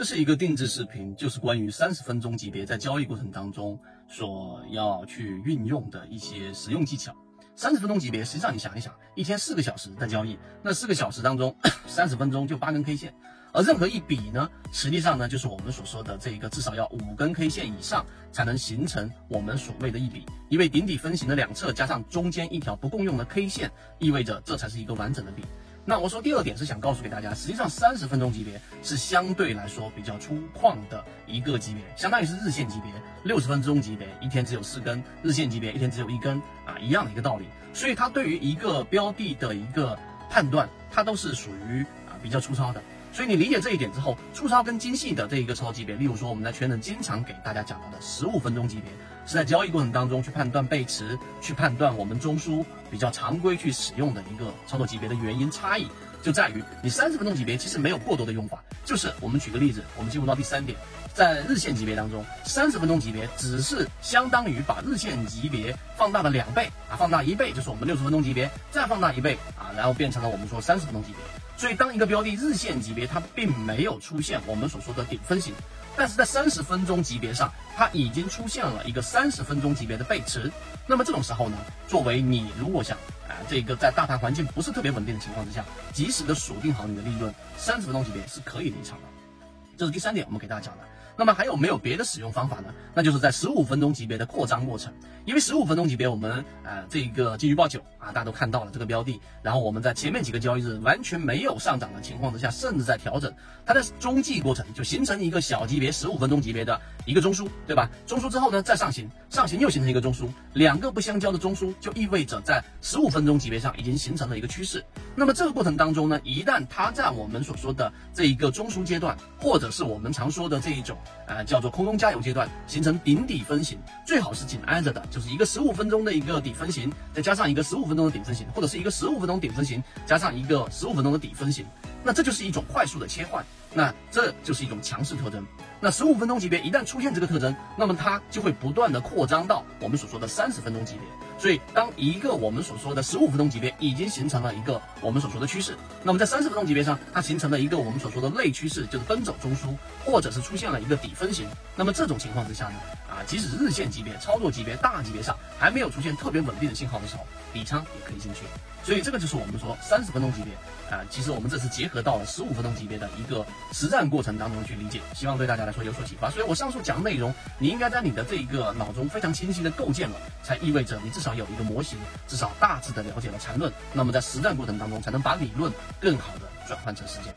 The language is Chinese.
这是一个定制视频，就是关于三十分钟级别在交易过程当中所要去运用的一些实用技巧。三十分钟级别，实际上你想一想，一天四个小时的交易，那四个小时当中，三十分钟就八根 K 线，而任何一笔呢，实际上呢，就是我们所说的这一个至少要五根 K 线以上才能形成我们所谓的一笔，因为顶底分型的两侧加上中间一条不共用的 K 线，意味着这才是一个完整的笔。那我说第二点是想告诉给大家，实际上三十分钟级别是相对来说比较粗犷的一个级别，相当于是日线级别。六十分钟级别一天只有四根，日线级别一天只有一根啊，一样的一个道理。所以它对于一个标的的一个判断，它都是属于啊比较粗糙的。所以你理解这一点之后，粗糙跟精细的这一个超级别，例如说我们在圈能经常给大家讲到的十五分钟级别，是在交易过程当中去判断背驰，去判断我们中枢比较常规去使用的一个操作级别的原因差异，就在于你三十分钟级别其实没有过多的用法，就是我们举个例子，我们进入到第三点，在日线级别当中，三十分钟级别只是相当于把日线级别放大了两倍啊，放大一倍就是我们六十分钟级别，再放大一倍啊，然后变成了我们说三十分钟级别。所以，当一个标的日线级别它并没有出现我们所说的顶分型，但是在三十分钟级别上，它已经出现了一个三十分钟级别的背驰。那么这种时候呢，作为你如果想啊，这个在大盘环境不是特别稳定的情况之下，及时的锁定好你的利润，三十分钟级别是可以离场的。这是第三点，我们给大家讲的。那么还有没有别的使用方法呢？那就是在十五分钟级别的扩张过程，因为十五分钟级别我们呃这个金鱼报九啊，大家都看到了这个标的，然后我们在前面几个交易日完全没有上涨的情况之下，甚至在调整，它的中继过程就形成一个小级别十五分钟级别的一个中枢，对吧？中枢之后呢再上行，上行又形成一个中枢，两个不相交的中枢就意味着在十五分钟级别上已经形成了一个趋势。那么这个过程当中呢，一旦它在我们所说的这一个中枢阶段，或者是我们常说的这一种。呃，叫做空中加油阶段，形成顶底分型，最好是紧挨着的，就是一个十五分钟的一个底分型，再加上一个十五分钟的顶分型，或者是一个十五分钟顶分型加上一个十五分钟的底分型，那这就是一种快速的切换，那这就是一种强势特征。那十五分钟级别一旦出现这个特征，那么它就会不断的扩张到我们所说的三十分钟级别。所以，当一个我们所说的十五分钟级别已经形成了一个我们所说的趋势，那么在三十分钟级别上，它形成了一个我们所说的类趋势，就是奔走中枢，或者是出现了一个底分型。那么这种情况之下呢，啊，即使日线级别、操作级别、大级别上还没有出现特别稳定的信号的时候，底仓也可以进去。所以这个就是我们说三十分钟级别啊，其实我们这是结合到了十五分钟级别的一个实战过程当中去理解，希望对大家来说有所启发。所以我上述讲内容，你应该在你的这一个脑中非常清晰的构建了，才意味着你至少有一个模型，至少大致的了解了缠论，那么在实战过程当中才能把理论更好的转换成实践。